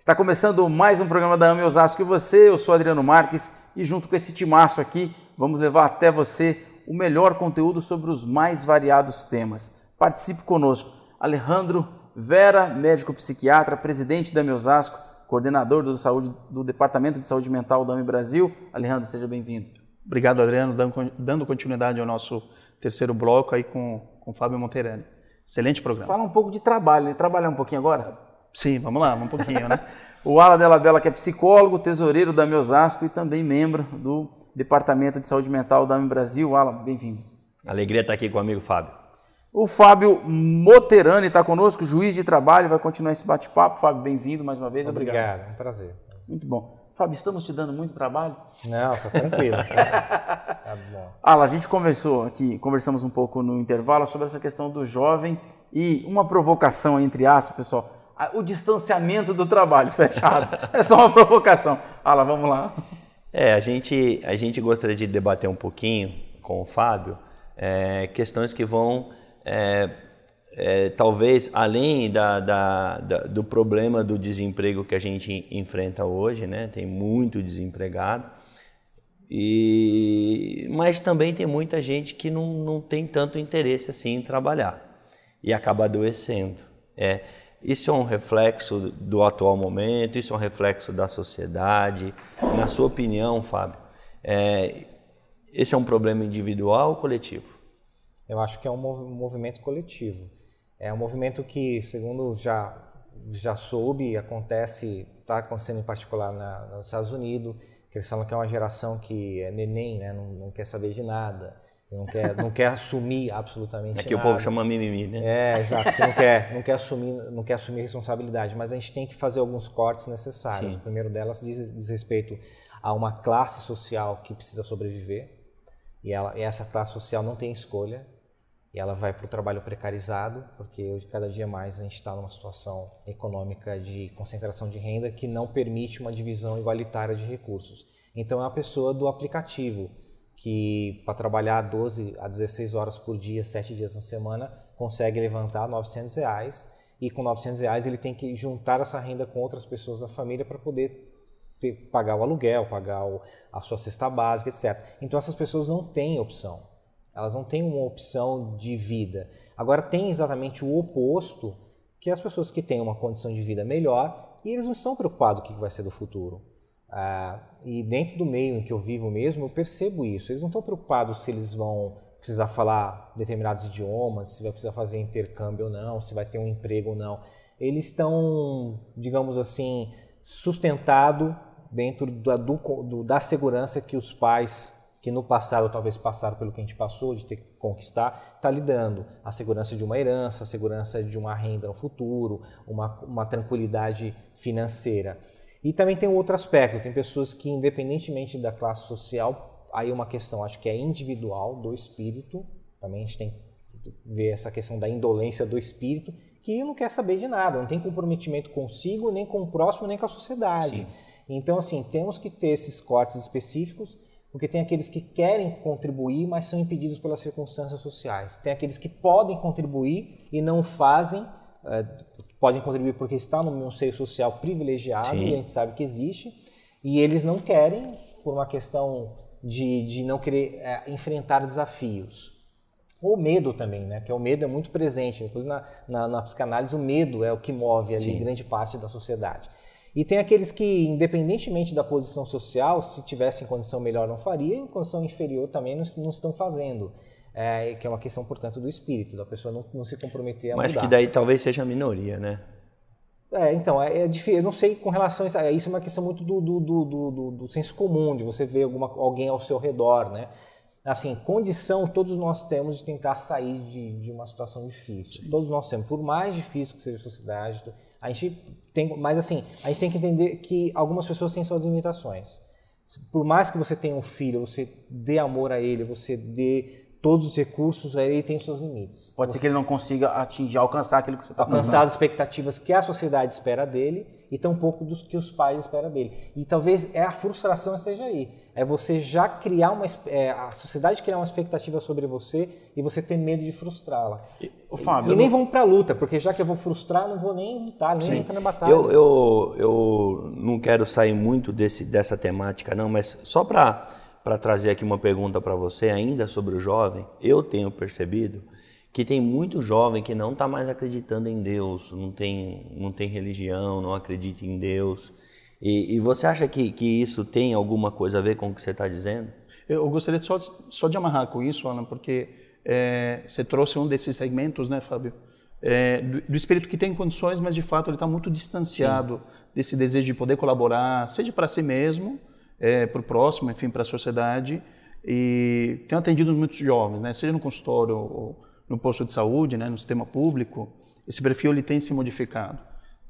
Está começando mais um programa da AME Osasco e você, eu sou Adriano Marques e junto com esse timaço aqui, vamos levar até você o melhor conteúdo sobre os mais variados temas. Participe conosco. Alejandro Vera, médico psiquiatra, presidente da AME Osasco, coordenador do, saúde, do Departamento de Saúde Mental da AME Brasil. Alejandro, seja bem-vindo. Obrigado, Adriano, dando continuidade ao nosso terceiro bloco aí com, com Fábio Monteirani. Excelente programa. Fala um pouco de trabalho, trabalhar um pouquinho agora? Sim, vamos lá, um pouquinho, né? o Ala Della Bella, que é psicólogo, tesoureiro da Meosasco e também membro do Departamento de Saúde Mental da AME Brasil. Ala, bem-vindo. Alegria estar aqui com o amigo Fábio. O Fábio Moterani está conosco, juiz de trabalho, vai continuar esse bate-papo. Fábio, bem-vindo mais uma vez. Obrigado. Obrigado, é um prazer. Muito bom. Fábio, estamos te dando muito trabalho? Não, tá tranquilo. tá bom. Ala, a gente conversou aqui, conversamos um pouco no intervalo sobre essa questão do jovem e uma provocação, entre aspas, pessoal o distanciamento do trabalho, fechado. É só uma provocação. Ah lá, vamos lá. É, a gente, a gente gostaria de debater um pouquinho com o Fábio é, questões que vão, é, é, talvez, além da, da, da, do problema do desemprego que a gente enfrenta hoje, né? tem muito desempregado, e, mas também tem muita gente que não, não tem tanto interesse assim em trabalhar e acaba adoecendo. É, isso é um reflexo do atual momento, isso é um reflexo da sociedade. Na sua opinião, Fábio, é, esse é um problema individual ou coletivo? Eu acho que é um movimento coletivo. É um movimento que, segundo já já soube, acontece, está acontecendo em particular na, nos Estados Unidos, que eles falam que é uma geração que é neném, né, não, não quer saber de nada não quer, não quer assumir absolutamente nada. É que nada. o povo chama mimimi, né? É, exato, não quer, não quer assumir, não quer assumir responsabilidade, mas a gente tem que fazer alguns cortes necessários. Sim. O primeiro delas diz, diz, respeito a uma classe social que precisa sobreviver, e, ela, e essa classe social não tem escolha, e ela vai para o trabalho precarizado, porque hoje, cada dia mais a gente está numa situação econômica de concentração de renda que não permite uma divisão igualitária de recursos. Então é a pessoa do aplicativo, que para trabalhar 12 a 16 horas por dia, 7 dias na semana, consegue levantar 900 reais e com 900 reais ele tem que juntar essa renda com outras pessoas da família para poder ter, pagar o aluguel, pagar o, a sua cesta básica, etc. Então essas pessoas não têm opção, elas não têm uma opção de vida. Agora tem exatamente o oposto, que é as pessoas que têm uma condição de vida melhor e eles não estão preocupados com o que vai ser do futuro. Ah, e dentro do meio em que eu vivo mesmo, eu percebo isso. Eles não estão preocupados se eles vão precisar falar determinados idiomas, se vai precisar fazer intercâmbio ou não, se vai ter um emprego ou não. Eles estão, digamos assim, sustentado dentro da, do, do, da segurança que os pais, que no passado talvez passaram pelo que a gente passou, de ter que conquistar, está lhe dando. A segurança de uma herança, a segurança de uma renda no futuro, uma, uma tranquilidade financeira. E também tem outro aspecto, tem pessoas que independentemente da classe social, aí uma questão acho que é individual do espírito, também a gente tem que ver essa questão da indolência do espírito, que não quer saber de nada, não tem comprometimento consigo, nem com o próximo, nem com a sociedade. Sim. Então, assim, temos que ter esses cortes específicos, porque tem aqueles que querem contribuir, mas são impedidos pelas circunstâncias sociais. Tem aqueles que podem contribuir e não fazem, é, podem contribuir porque está num seio social privilegiado, Sim. e a gente sabe que existe, e eles não querem, por uma questão de, de não querer é, enfrentar desafios. Ou medo também, né? Que é o medo é muito presente. Depois na, na, na psicanálise o medo é o que move ali Sim. grande parte da sociedade. E tem aqueles que, independentemente da posição social, se tivessem condição melhor não faria, em condição inferior também não, não estão fazendo é, que é uma questão, portanto, do espírito, da pessoa não, não se comprometer a Mas mudar. que daí talvez seja a minoria, né? É, então, é, é difícil, eu não sei com relação a isso, é, isso é uma questão muito do, do, do, do, do senso comum, de você ver alguma, alguém ao seu redor, né? Assim, condição todos nós temos de tentar sair de, de uma situação difícil. Sim. Todos nós temos, por mais difícil que seja a sociedade, a gente tem, mas assim, a gente tem que entender que algumas pessoas têm suas limitações. Por mais que você tenha um filho, você dê amor a ele, você dê todos os recursos, aí ele tem seus limites. Pode você ser que ele não consiga atingir, alcançar aquilo que você está Alcançar as expectativas que a sociedade espera dele e tampouco dos que os pais esperam dele. E talvez é a frustração esteja aí. É você já criar uma é, a sociedade criar uma expectativa sobre você e você ter medo de frustrá-la. E, e nem vamos para a luta, porque já que eu vou frustrar, não vou nem lutar, nem Sim. entrar na batalha. Eu, eu, eu não quero sair muito desse, dessa temática, não, mas só para para trazer aqui uma pergunta para você ainda sobre o jovem, eu tenho percebido que tem muito jovem que não está mais acreditando em Deus, não tem, não tem religião, não acredita em Deus. E, e você acha que, que isso tem alguma coisa a ver com o que você está dizendo? Eu gostaria só, só de amarrar com isso, Alan, porque é, você trouxe um desses segmentos, né, Fábio? É, do, do, espírito que tem condições, mas de fato ele está muito distanciado Sim. desse desejo de poder colaborar, seja para si mesmo, é, para o próximo, enfim, para a sociedade. E tenho atendido muitos jovens, né, seja no consultório ou no posto de saúde, né, no sistema público. Esse perfil ele tem se modificado.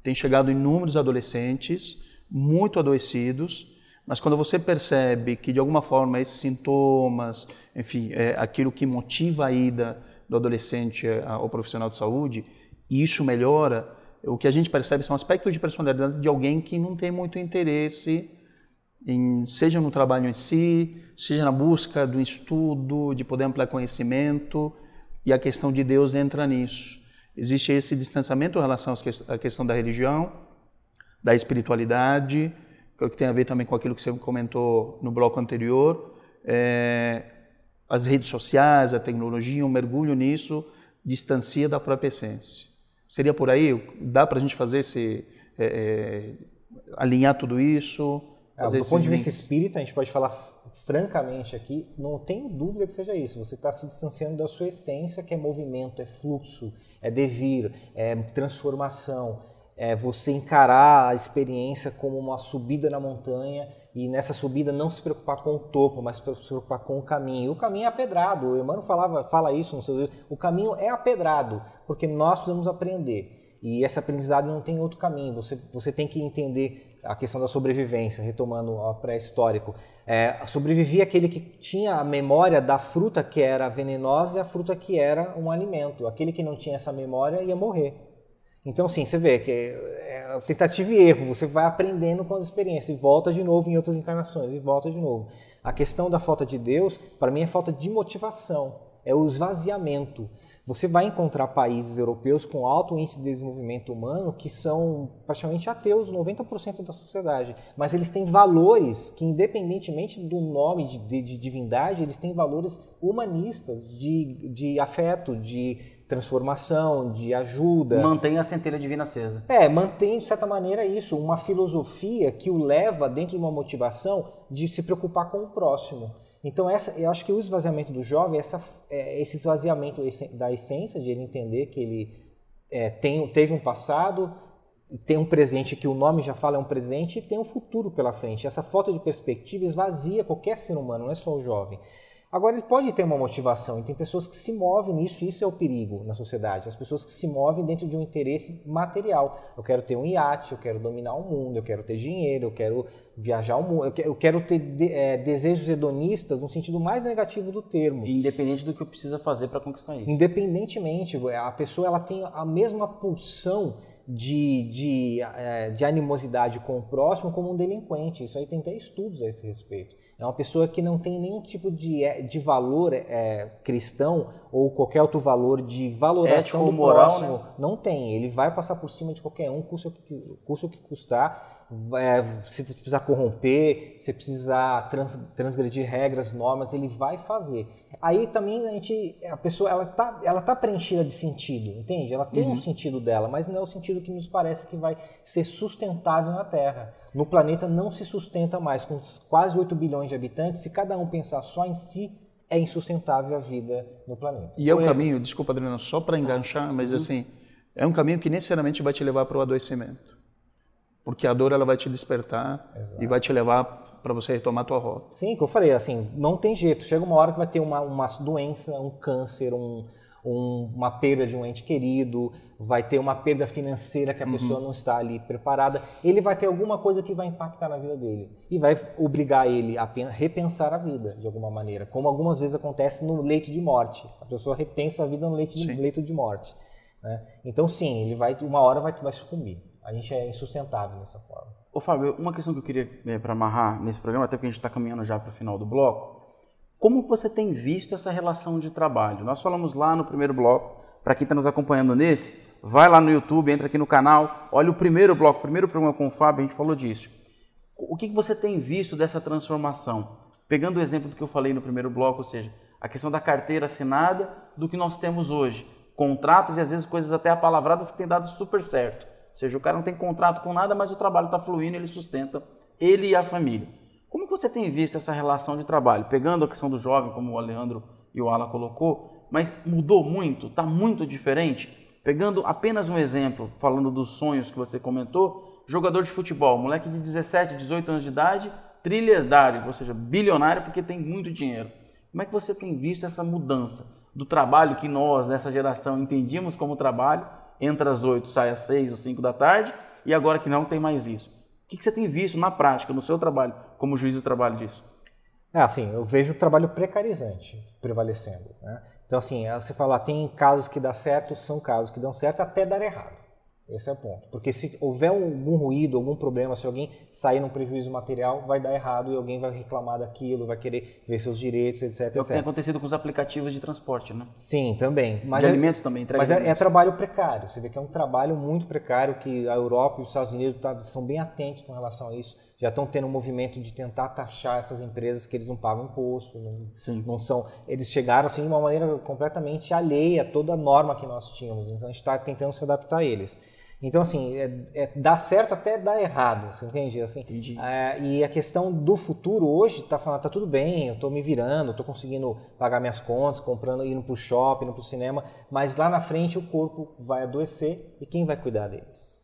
Tem chegado inúmeros adolescentes muito adoecidos, mas quando você percebe que de alguma forma esses sintomas, enfim, é aquilo que motiva a ida do adolescente ao profissional de saúde, isso melhora, o que a gente percebe são aspectos de personalidade de alguém que não tem muito interesse em, seja no trabalho em si, seja na busca do estudo, de poder ampliar conhecimento, e a questão de Deus entra nisso. Existe esse distanciamento em relação à questão da religião, da espiritualidade, que tem a ver também com aquilo que você comentou no bloco anterior, é, as redes sociais, a tecnologia, um mergulho nisso distancia da própria essência. Seria por aí? Dá para a gente fazer esse é, é, alinhar tudo isso? É, do ponto de vista espírita, a gente pode falar francamente aqui, não tem dúvida que seja isso. Você está se distanciando da sua essência, que é movimento, é fluxo, é devir, é transformação, é você encarar a experiência como uma subida na montanha e nessa subida não se preocupar com o topo, mas se preocupar com o caminho. E o caminho é apedrado. O Emmanuel falava, fala isso no seu O caminho é apedrado, porque nós precisamos aprender. E esse aprendizado não tem outro caminho. Você, você tem que entender a questão da sobrevivência, retomando o pré-histórico. É, sobrevivia aquele que tinha a memória da fruta que era venenosa e a fruta que era um alimento. Aquele que não tinha essa memória ia morrer. Então, assim, você vê que é tentativa e erro, você vai aprendendo com as experiências e volta de novo em outras encarnações e volta de novo. A questão da falta de Deus, para mim, é falta de motivação, é o esvaziamento. Você vai encontrar países europeus com alto índice de desenvolvimento humano que são praticamente ateus, 90% da sociedade, mas eles têm valores que, independentemente do nome de, de, de divindade, eles têm valores humanistas, de, de afeto, de transformação, de ajuda. Mantém a centelha divina acesa. É, mantém de certa maneira isso, uma filosofia que o leva dentro de uma motivação de se preocupar com o próximo. Então essa, eu acho que o esvaziamento do jovem, essa, é, esse esvaziamento da essência de ele entender que ele é, tem, teve um passado, tem um presente que o nome já fala é um presente e tem um futuro pela frente. Essa falta de perspectiva esvazia qualquer ser humano, não é só o jovem. Agora, ele pode ter uma motivação, e tem pessoas que se movem nisso, e isso é o perigo na sociedade. As pessoas que se movem dentro de um interesse material. Eu quero ter um iate, eu quero dominar o mundo, eu quero ter dinheiro, eu quero viajar o mundo, eu quero ter é, desejos hedonistas no sentido mais negativo do termo. Independente do que eu preciso fazer para conquistar isso. Independentemente, a pessoa ela tem a mesma pulsão de, de, é, de animosidade com o próximo como um delinquente. Isso aí tem até estudos a esse respeito. É uma pessoa que não tem nenhum tipo de, é, de valor é, cristão ou qualquer outro valor de valoração Ético, do moral, próximo. Né? Não tem. Ele vai passar por cima de qualquer um, custa o que, custa o que custar. É, se precisar corromper, se precisar trans, transgredir regras, normas, ele vai fazer. Aí também a gente, a pessoa, ela tá, ela tá preenchida de sentido, entende? Ela tem uhum. um sentido dela, mas não é o sentido que nos parece que vai ser sustentável na Terra. No planeta não se sustenta mais, com quase 8 bilhões de habitantes, se cada um pensar só em si, é insustentável a vida no planeta. E é um caminho, desculpa Adriano, só para enganchar, mas uhum. assim, é um caminho que necessariamente vai te levar para o adoecimento. Porque a dor ela vai te despertar Exato. e vai te levar para você retomar a tua rota. Sim, que eu falei, assim, não tem jeito. Chega uma hora que vai ter uma, uma doença, um câncer, um, um, uma perda de um ente querido, vai ter uma perda financeira que a uhum. pessoa não está ali preparada. Ele vai ter alguma coisa que vai impactar na vida dele e vai obrigar ele a repensar a vida de alguma maneira, como algumas vezes acontece no leito de morte. A pessoa repensa a vida no leito de, leito de morte. Né? Então, sim, ele vai uma hora vai, vai sucumbir. A gente é insustentável dessa forma. Ô Fábio, uma questão que eu queria é, para amarrar nesse programa, até porque a gente está caminhando já para o final do bloco, como você tem visto essa relação de trabalho? Nós falamos lá no primeiro bloco, para quem está nos acompanhando nesse, vai lá no YouTube, entra aqui no canal, olha o primeiro bloco, o primeiro programa com o Fábio, a gente falou disso. O que, que você tem visto dessa transformação? Pegando o exemplo do que eu falei no primeiro bloco, ou seja, a questão da carteira assinada do que nós temos hoje. Contratos e às vezes coisas até apalavradas que têm dado super certo. Ou seja, o cara não tem contrato com nada, mas o trabalho está fluindo, ele sustenta ele e a família. Como que você tem visto essa relação de trabalho? Pegando a questão do jovem, como o Alejandro e o Ala colocou, mas mudou muito, está muito diferente. Pegando apenas um exemplo, falando dos sonhos que você comentou, jogador de futebol, moleque de 17, 18 anos de idade, trilhardário, ou seja, bilionário porque tem muito dinheiro. Como é que você tem visto essa mudança do trabalho que nós, nessa geração, entendíamos como trabalho, entra às 8, sai às 6 ou 5 da tarde, e agora que não tem mais isso? O que você tem visto na prática, no seu trabalho, como juiz do trabalho disso? É assim, eu vejo o trabalho precarizante prevalecendo. Né? Então, assim, você falar, tem casos que dá certo, são casos que dão certo até dar errado. Esse é o ponto. Porque se houver algum ruído, algum problema, se alguém sair num prejuízo material, vai dar errado e alguém vai reclamar daquilo, vai querer ver seus direitos, etc. É o que tem acontecido com os aplicativos de transporte, né? Sim, também. Mas de é, alimentos também. Mas é, é, trabalho precário. Você vê que é um trabalho muito precário que a Europa e os Estados Unidos tá, são bem atentos com relação a isso já estão tendo um movimento de tentar taxar essas empresas que eles não pagam imposto, não, não são, eles chegaram assim de uma maneira completamente alheia a toda a norma que nós tínhamos. Então a gente está tentando se adaptar a eles. Então, assim, é, é, dá certo até dar errado, você entende? Assim, Entendi. É, e a questão do futuro hoje está falando, tá tudo bem, eu estou me virando, estou conseguindo pagar minhas contas, comprando, indo para o shopping, indo para o cinema, mas lá na frente o corpo vai adoecer e quem vai cuidar deles?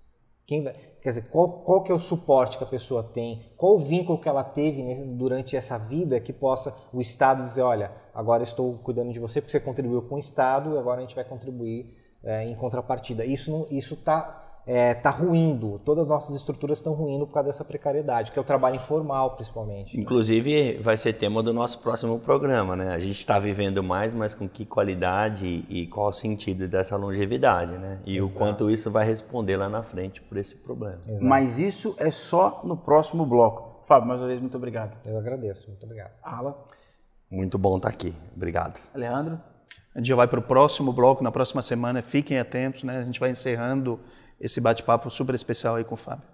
Quem vai, quer dizer, qual, qual que é o suporte que a pessoa tem? Qual o vínculo que ela teve durante essa vida que possa o Estado dizer, olha, agora estou cuidando de você porque você contribuiu com o Estado agora a gente vai contribuir é, em contrapartida. Isso está está é, tá ruindo, todas as nossas estruturas estão ruindo por causa dessa precariedade, que é o trabalho informal, principalmente. Inclusive, vai ser tema do nosso próximo programa, né? A gente está vivendo mais, mas com que qualidade e qual o sentido dessa longevidade, né? E Exato. o quanto isso vai responder lá na frente por esse problema. Exato. Mas isso é só no próximo bloco. Fábio, mais uma vez, muito obrigado. Eu agradeço, muito obrigado. Ala. Muito bom estar aqui. Obrigado. Alejandro. A gente já vai para o próximo bloco, na próxima semana. Fiquem atentos, né? A gente vai encerrando esse bate-papo super especial aí com o Fábio.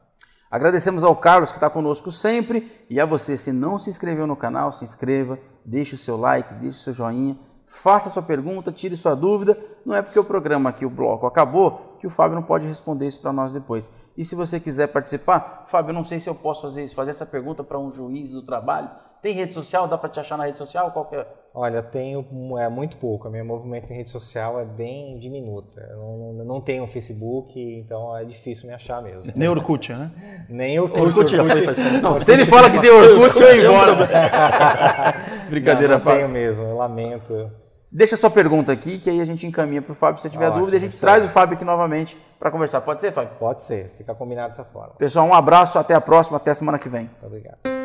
Agradecemos ao Carlos que está conosco sempre e a você, se não se inscreveu no canal, se inscreva, deixe o seu like, deixe o seu joinha, faça sua pergunta, tire sua dúvida. Não é porque o programa aqui, o bloco, acabou que o Fábio não pode responder isso para nós depois. E se você quiser participar, Fábio, não sei se eu posso fazer isso, fazer essa pergunta para um juiz do trabalho. Tem rede social? Dá para te achar na rede social? Qual é? Olha, tenho é, muito pouco. A minha movimento em rede social é bem diminuta. Eu não, não tenho um Facebook, então é difícil me achar mesmo. Nem Orkut, né? Nem Orkut. Orkut, já foi faz tempo. Não, se ele fala que tem Orkut, eu ia embora. Brincadeira, Não, não tenho mesmo, eu lamento. Deixa sua pergunta aqui, que aí a gente encaminha para o Fábio. Se tiver Ótimo, dúvida, a gente traz o Fábio aqui novamente para conversar. Pode ser, Fábio? Pode ser, fica combinado dessa forma. Pessoal, um abraço, até a próxima, até a semana que vem. Muito obrigado.